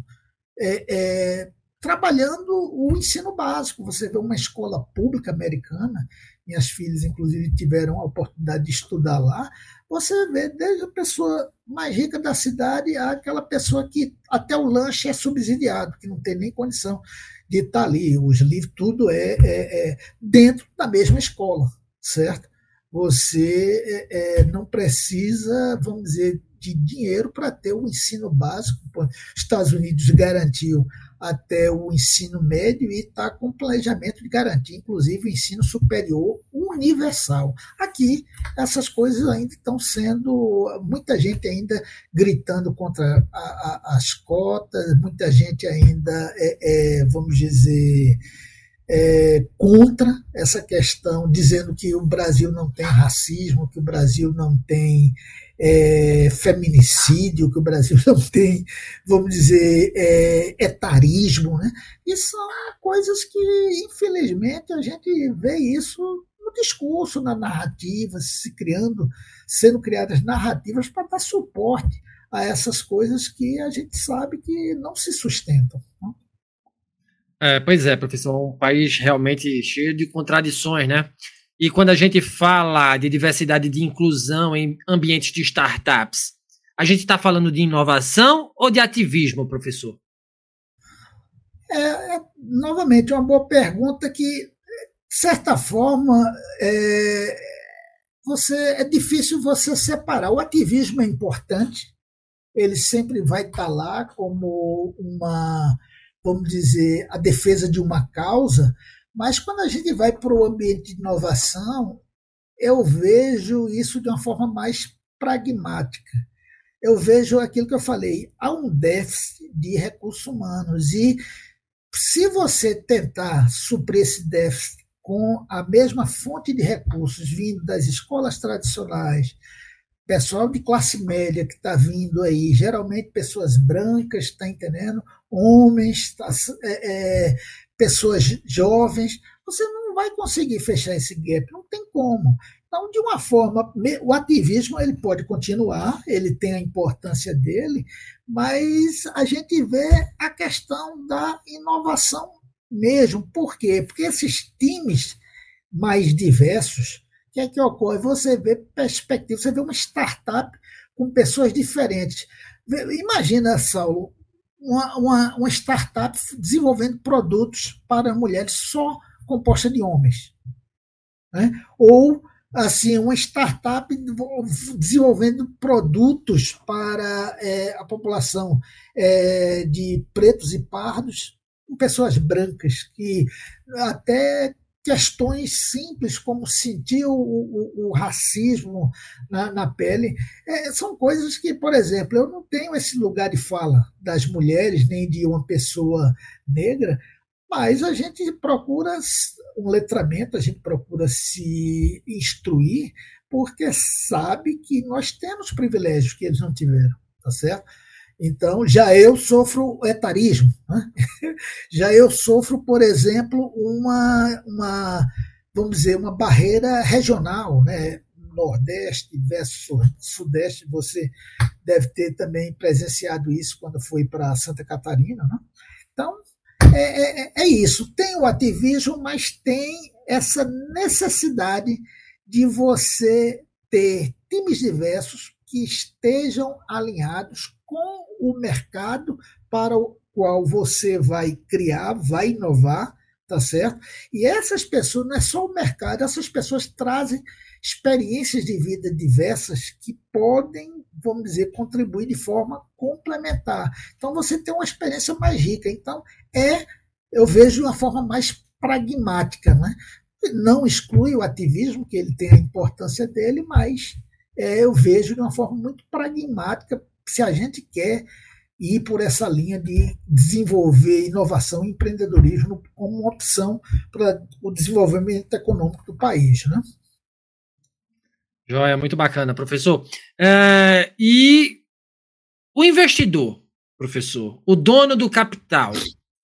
é, é, trabalhando o ensino básico. Você vê uma escola pública americana minhas filhas, inclusive, tiveram a oportunidade de estudar lá, você vê desde a pessoa mais rica da cidade àquela pessoa que até o lanche é subsidiado, que não tem nem condição de estar ali. Os livros, tudo é, é, é dentro da mesma escola, certo? Você é, é não precisa, vamos dizer, de dinheiro para ter o ensino básico. Os Estados Unidos garantiu até o ensino médio e está com planejamento de garantir, inclusive, o ensino superior universal. Aqui, essas coisas ainda estão sendo. muita gente ainda gritando contra a, a, as cotas, muita gente ainda, é, é, vamos dizer. É, contra essa questão, dizendo que o Brasil não tem racismo, que o Brasil não tem é, feminicídio, que o Brasil <laughs> não tem, vamos dizer, é, etarismo. Né? E são coisas que, infelizmente, a gente vê isso no discurso, na narrativa, se criando, sendo criadas narrativas para dar suporte a essas coisas que a gente sabe que não se sustentam. Né? É, pois é, professor, um país realmente cheio de contradições, né? E quando a gente fala de diversidade de inclusão em ambientes de startups, a gente está falando de inovação ou de ativismo, professor? É, é, novamente, uma boa pergunta que, de certa forma, é, você, é difícil você separar. O ativismo é importante, ele sempre vai estar tá lá como uma, vamos dizer, a defesa de uma causa, mas quando a gente vai para o ambiente de inovação, eu vejo isso de uma forma mais pragmática. Eu vejo aquilo que eu falei, há um déficit de recursos humanos e se você tentar suprir esse déficit com a mesma fonte de recursos vindo das escolas tradicionais, pessoal de classe média que está vindo aí, geralmente pessoas brancas, está entendendo? Homens, tá, é, é, pessoas jovens, você não vai conseguir fechar esse gap, não tem como. Então, de uma forma, o ativismo ele pode continuar, ele tem a importância dele, mas a gente vê a questão da inovação mesmo. Por quê? Porque esses times mais diversos, o que é que ocorre? Você vê perspectiva, você vê uma startup com pessoas diferentes. Imagina, Saulo, uma, uma, uma startup desenvolvendo produtos para mulheres só composta de homens. Né? Ou assim uma startup desenvolvendo produtos para é, a população é, de pretos e pardos, pessoas brancas que até questões simples como sentir o, o, o racismo na, na pele é, são coisas que, por exemplo, eu não tenho esse lugar de fala das mulheres nem de uma pessoa negra, mas a gente procura um letramento, a gente procura se instruir, porque sabe que nós temos privilégios que eles não tiveram, tá certo? Então, já eu sofro etarismo. Né? <laughs> Já eu sofro, por exemplo, uma, uma, vamos dizer, uma barreira regional, né? Nordeste versus Sudeste, você deve ter também presenciado isso quando foi para Santa Catarina. Né? Então, é, é, é isso. Tem o ativismo, mas tem essa necessidade de você ter times diversos que estejam alinhados com o mercado para o qual você vai criar, vai inovar, tá certo? E essas pessoas, não é só o mercado, essas pessoas trazem experiências de vida diversas que podem, vamos dizer, contribuir de forma complementar. Então você tem uma experiência mais rica. Então é, eu vejo uma forma mais pragmática, né? Não exclui o ativismo, que ele tem a importância dele, mas é, eu vejo de uma forma muito pragmática se a gente quer ir por essa linha de desenvolver inovação e empreendedorismo como uma opção para o desenvolvimento econômico do país. Né? Joia, muito bacana, professor. É, e o investidor, professor, o dono do capital,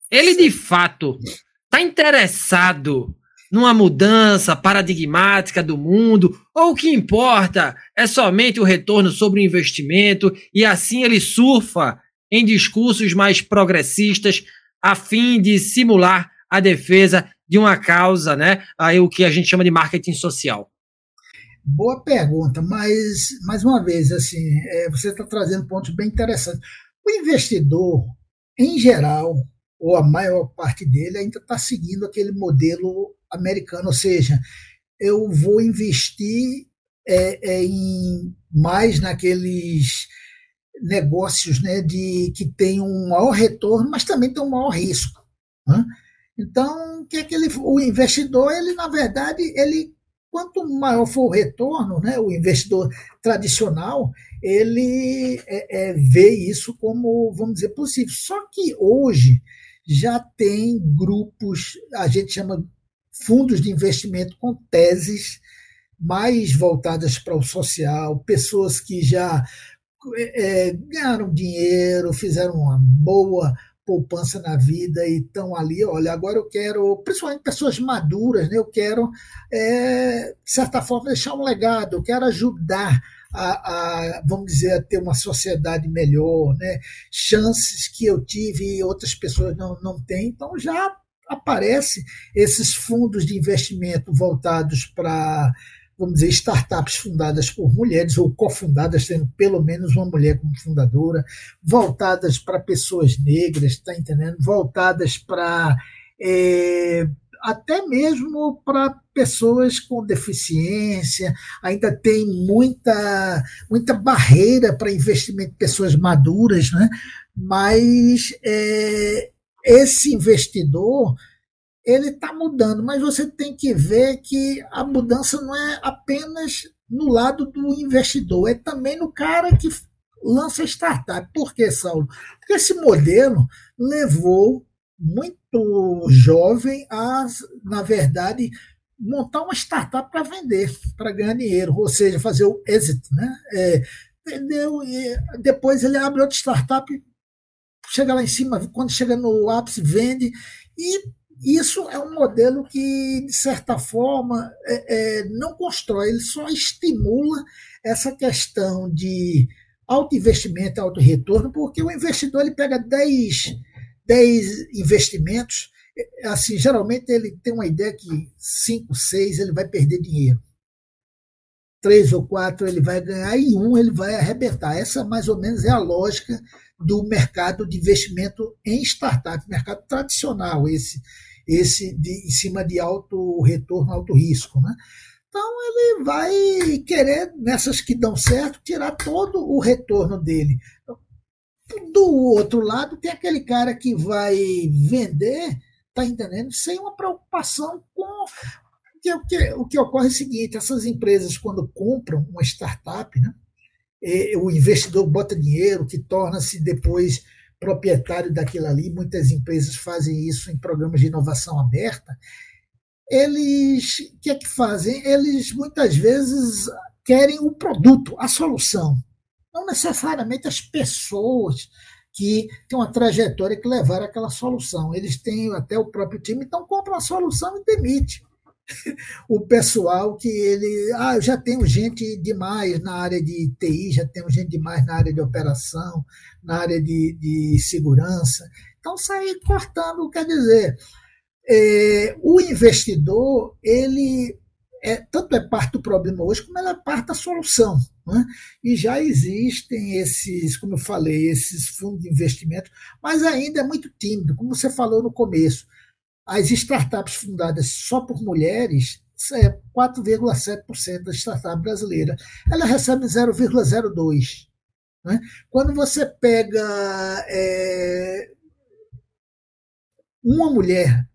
ele de fato está interessado numa mudança paradigmática do mundo, ou o que importa é somente o retorno sobre o investimento, e assim ele surfa em discursos mais progressistas a fim de simular a defesa de uma causa, né? Aí o que a gente chama de marketing social. Boa pergunta, mas mais uma vez, assim, é, você está trazendo pontos bem interessantes. O investidor, em geral, ou a maior parte dele, ainda está seguindo aquele modelo americano, ou seja, eu vou investir é, é, em mais naqueles negócios né, de que tem um maior retorno, mas também tem um maior risco. Né? Então, que é que ele, o investidor, ele na verdade, ele quanto maior for o retorno, né, o investidor tradicional, ele é, é, vê isso como, vamos dizer, possível. Só que hoje já tem grupos, a gente chama fundos de investimento com teses mais voltadas para o social, pessoas que já é, ganharam dinheiro, fizeram uma boa poupança na vida e estão ali, olha, agora eu quero, principalmente pessoas maduras, né, eu quero, é, de certa forma, deixar um legado, eu quero ajudar a, a, vamos dizer, a ter uma sociedade melhor, né, chances que eu tive e outras pessoas não, não têm, então já aparece esses fundos de investimento voltados para, vamos dizer, startups fundadas por mulheres ou cofundadas, tendo pelo menos uma mulher como fundadora, voltadas para pessoas negras, está entendendo? Voltadas para. É, até mesmo para pessoas com deficiência, ainda tem muita, muita barreira para investimento de pessoas maduras, né? mas é, esse investidor ele está mudando, mas você tem que ver que a mudança não é apenas no lado do investidor, é também no cara que lança startup. Por que, Saulo? Porque esse modelo levou muito jovem a, na verdade, montar uma startup para vender, para ganhar dinheiro, ou seja, fazer o exit, né? É, vendeu e depois ele abre outra startup chega lá em cima, quando chega no ápice, vende e isso é um modelo que, de certa forma, é, é, não constrói, ele só estimula essa questão de alto investimento, alto retorno, porque o investidor ele pega 10, 10 investimentos, assim, geralmente ele tem uma ideia que 5, 6 ele vai perder dinheiro. Três ou quatro ele vai ganhar e um ele vai arrebentar. Essa mais ou menos é a lógica do mercado de investimento em startup, mercado tradicional, esse, esse de, em cima de alto retorno, alto risco. Né? Então ele vai querer, nessas que dão certo, tirar todo o retorno dele. Do outro lado, tem aquele cara que vai vender, tá entendendo? Sem uma preocupação com. Que, o, que, o que ocorre é o seguinte: essas empresas, quando compram uma startup, né, o investidor bota dinheiro, que torna-se depois proprietário daquilo ali. Muitas empresas fazem isso em programas de inovação aberta eles o que é que fazem? Eles muitas vezes querem o produto, a solução, não necessariamente as pessoas que têm uma trajetória que levaram aquela solução. Eles têm até o próprio time, então compram a solução e demite o pessoal que ele. Ah, já tenho gente demais na área de TI, já tenho gente demais na área de operação, na área de, de segurança. Então, sair cortando, quer dizer, é, o investidor, ele é, tanto é parte do problema hoje, como é parte da solução. Né? E já existem esses, como eu falei, esses fundos de investimento, mas ainda é muito tímido, como você falou no começo. As startups fundadas só por mulheres, é 4,7% da startup brasileira. Ela recebe 0,02%. Né? Quando você pega é, uma mulher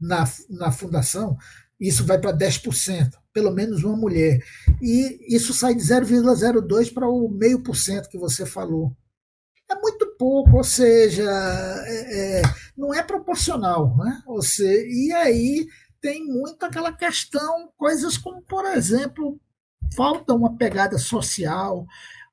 na, na fundação, isso vai para 10%, pelo menos uma mulher. E isso sai de 0,02 para o meio por cento que você falou. É muito pouco, ou seja, é, é, não é proporcional. Né? Ou seja, e aí tem muito aquela questão, coisas como, por exemplo, falta uma pegada social,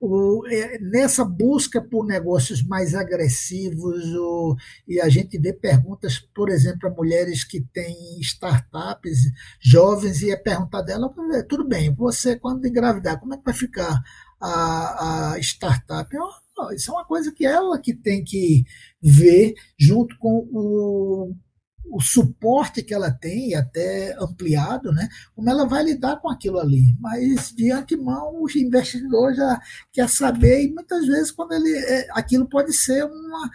o, é, nessa busca por negócios mais agressivos, o, e a gente vê perguntas, por exemplo, a mulheres que têm startups jovens, e é perguntar dela: tudo bem, você, quando engravidar, como é que vai ficar a, a startup? Eu, isso é uma coisa que ela que tem que ver junto com o o suporte que ela tem, até ampliado, né, como ela vai lidar com aquilo ali. Mas, de antemão, o investidor já quer saber, e muitas vezes, quando ele é, aquilo pode ser uma,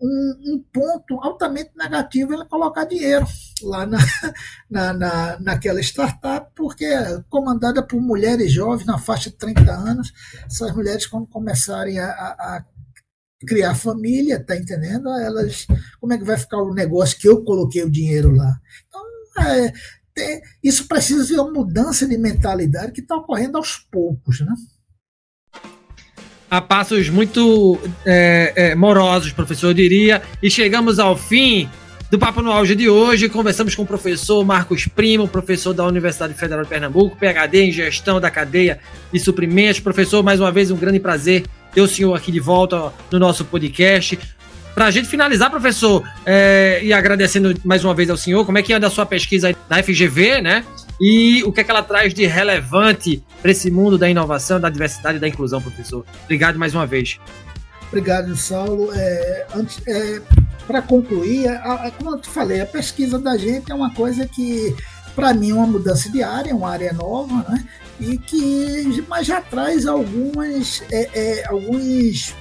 um, um, ponto altamente negativo ele colocar dinheiro lá na, <laughs> na, na, naquela startup, porque é comandada por mulheres jovens na faixa de 30 anos, essas mulheres, quando começarem a, a criar família, tá entendendo? Elas, como é que vai ficar o negócio que eu coloquei o dinheiro lá? Então, é, tem, isso precisa de uma mudança de mentalidade que está ocorrendo aos poucos, né? A passos muito é, é, morosos, professor, eu diria, e chegamos ao fim do Papo no Auge de hoje. Conversamos com o professor Marcos Primo, professor da Universidade Federal de Pernambuco, PhD em Gestão da Cadeia de Suprimentos. Professor, mais uma vez, um grande prazer ter o senhor aqui de volta no nosso podcast. Para a gente finalizar, professor, é, e agradecendo mais uma vez ao senhor, como é que anda a sua pesquisa na FGV, né? E o que é que ela traz de relevante para esse mundo da inovação, da diversidade e da inclusão, professor? Obrigado mais uma vez. Obrigado, Saulo. É, é, para concluir, a, a, como eu te falei, a pesquisa da gente é uma coisa que, para mim, é uma mudança de área, uma área nova, né? e que mas já traz algumas, é, é, alguns,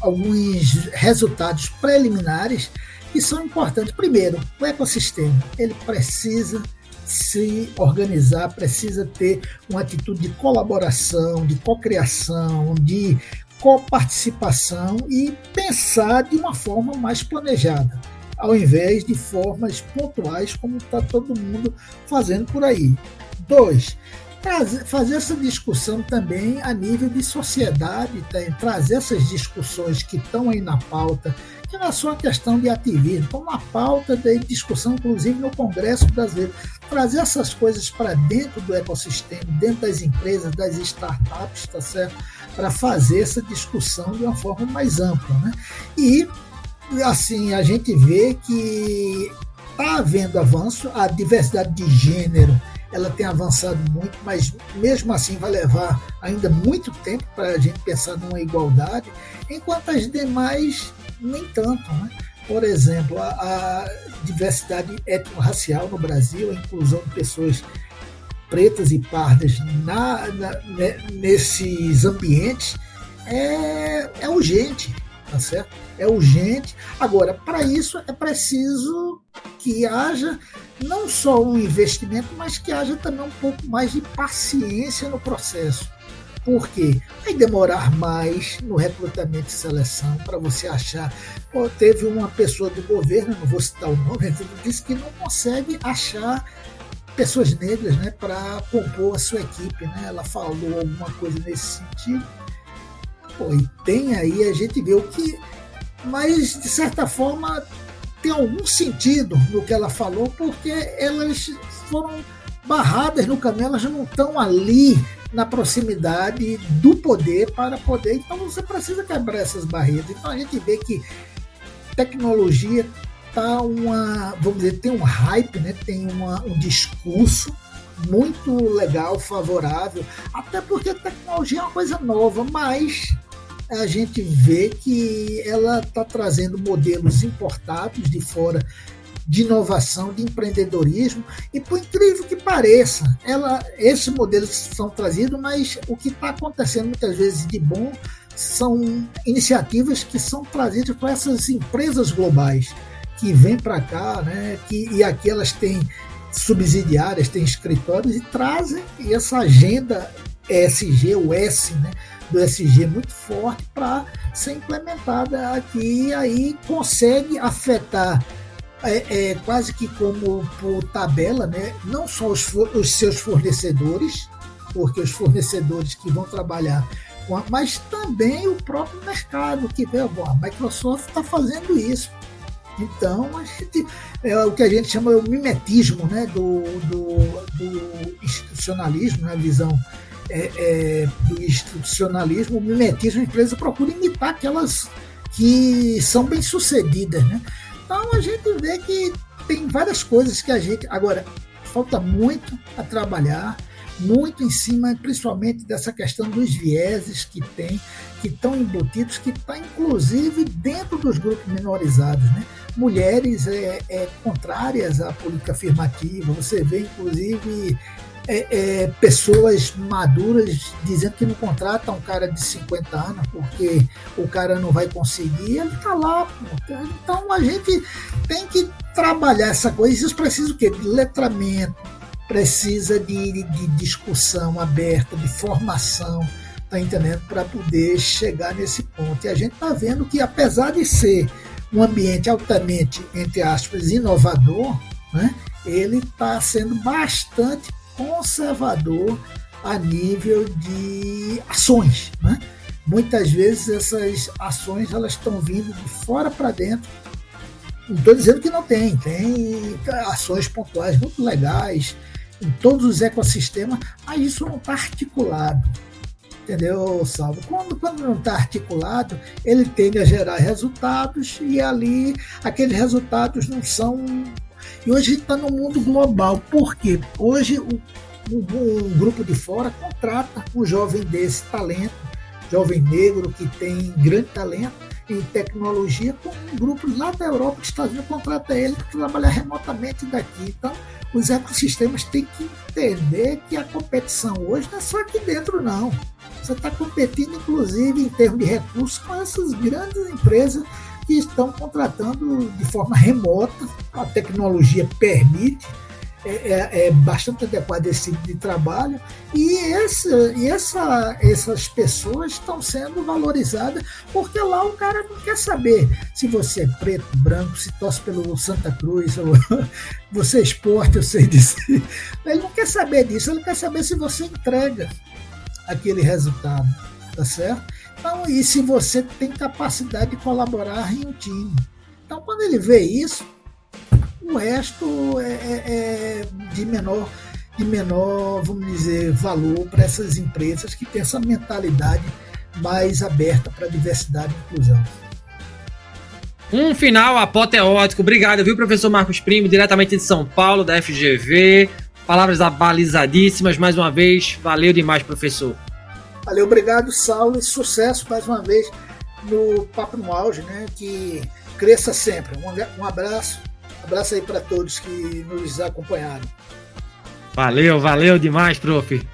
alguns resultados preliminares que são importantes. Primeiro, o ecossistema ele precisa se organizar, precisa ter uma atitude de colaboração, de cocriação, de coparticipação e pensar de uma forma mais planejada, ao invés de formas pontuais como está todo mundo fazendo por aí. Dois, fazer essa discussão também a nível de sociedade, tá? trazer essas discussões que estão aí na pauta, é só uma questão de ativismo, estão na pauta de discussão, inclusive no Congresso brasileiro. Trazer essas coisas para dentro do ecossistema, dentro das empresas, das startups, tá certo? Para fazer essa discussão de uma forma mais ampla. Né? E, assim, a gente vê que está havendo avanço, a diversidade de gênero ela tem avançado muito, mas mesmo assim vai levar ainda muito tempo para a gente pensar numa igualdade, enquanto as demais nem tanto. Né? Por exemplo, a, a diversidade étnico-racial no Brasil, a inclusão de pessoas pretas e pardas na, na, né, nesses ambientes é, é urgente, tá certo? É urgente. Agora, para isso é preciso que haja não só um investimento, mas que haja também um pouco mais de paciência no processo. Porque vai demorar mais no recrutamento e seleção para você achar. Teve uma pessoa do governo, não vou citar o nome, disse que não consegue achar pessoas negras né, para compor a sua equipe. Né? Ela falou alguma coisa nesse sentido. Pô, e tem aí, a gente vê o que. Mas, de certa forma, tem algum sentido no que ela falou, porque elas foram barradas no caminho, elas não estão ali na proximidade do poder para poder. Então você precisa quebrar essas barreiras. Então a gente vê que tecnologia tá uma, vamos dizer, tem um hype, né? Tem uma, um discurso muito legal, favorável, até porque tecnologia é uma coisa nova, mas a gente vê que ela está trazendo modelos importados de fora de inovação, de empreendedorismo, e por incrível que pareça, ela, esses modelos são trazidos, mas o que está acontecendo muitas vezes de bom são iniciativas que são trazidas por essas empresas globais que vêm para cá, né, que, e aqui elas têm subsidiárias, têm escritórios e trazem essa agenda ESG, o S, né, do SG muito forte para ser implementada aqui e aí consegue afetar é, é, quase que como por tabela, né? não só os, os seus fornecedores, porque os fornecedores que vão trabalhar com a, mas também o próprio mercado que vê, bom, a Microsoft está fazendo isso. Então, a gente, é o que a gente chama o mimetismo né, do, do, do institucionalismo, na né, visão é, é, do institucionalismo, o mimetismo, a empresa procura imitar aquelas que são bem sucedidas. Né? Então a gente vê que tem várias coisas que a gente. Agora, falta muito a trabalhar, muito em cima, principalmente dessa questão dos vieses que tem, que estão embutidos, que está inclusive dentro dos grupos minorizados. Né? Mulheres é, é, contrárias à política afirmativa, você vê inclusive é, é, pessoas maduras dizendo que não contrata um cara de 50 anos porque o cara não vai conseguir, ele está lá. Então a gente tem que trabalhar essa coisa. Isso precisa o quê? De letramento, precisa de, de discussão aberta, de formação, tá entendendo? Para poder chegar nesse ponto. E a gente está vendo que, apesar de ser um ambiente altamente, entre aspas, inovador, né? ele está sendo bastante conservador a nível de ações. Né? Muitas vezes essas ações elas estão vindo de fora para dentro. Não estou dizendo que não tem, tem ações pontuais muito legais em todos os ecossistemas, mas isso não está articulado. Entendeu, Salvo? Quando, quando não está articulado, ele tende a gerar resultados e ali aqueles resultados não são e hoje a gente está no mundo global. Por quê? Hoje um, um, um grupo de fora contrata um jovem desse talento, jovem negro que tem grande talento em tecnologia, com um grupo lá da Europa que está vindo contrata ele para trabalhar remotamente daqui. Então, os ecossistemas têm que entender que a competição hoje não é só aqui dentro, não. Você está competindo, inclusive, em termos de recursos, com essas grandes empresas que estão contratando de forma remota, a tecnologia permite, é, é, é bastante adequado esse tipo de trabalho, e, e essa, essas pessoas estão sendo valorizadas, porque lá o cara não quer saber se você é preto, branco, se torce pelo Santa Cruz, ou <laughs> você é esporte, eu sei dizer. Ele não quer saber disso, ele quer saber se você entrega aquele resultado, tá certo? Então, e se você tem capacidade de colaborar em um time. Então, quando ele vê isso, o resto é, é, é de menor de menor, vamos dizer, valor para essas empresas que têm essa mentalidade mais aberta para diversidade e inclusão. Um final apoteótico. Obrigado, viu, professor Marcos Primo, diretamente de São Paulo, da FGV. Palavras abalizadíssimas, mais uma vez. Valeu demais, professor. Valeu, obrigado, Saulo, e sucesso mais uma vez no Papo no Auge, né? Que cresça sempre. Um, abraço, um abraço aí para todos que nos acompanharam. Valeu, valeu demais, prof.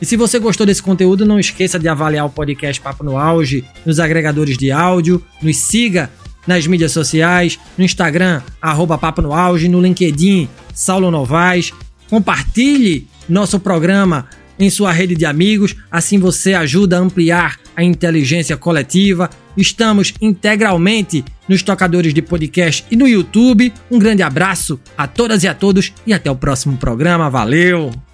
E se você gostou desse conteúdo, não esqueça de avaliar o podcast Papo no Auge nos agregadores de áudio, nos siga nas mídias sociais, no Instagram, arroba Papo no Auge, no LinkedIn, Saulo Novaes. Compartilhe nosso programa em sua rede de amigos, assim você ajuda a ampliar a inteligência coletiva. Estamos integralmente nos tocadores de podcast e no YouTube. Um grande abraço a todas e a todos e até o próximo programa. Valeu!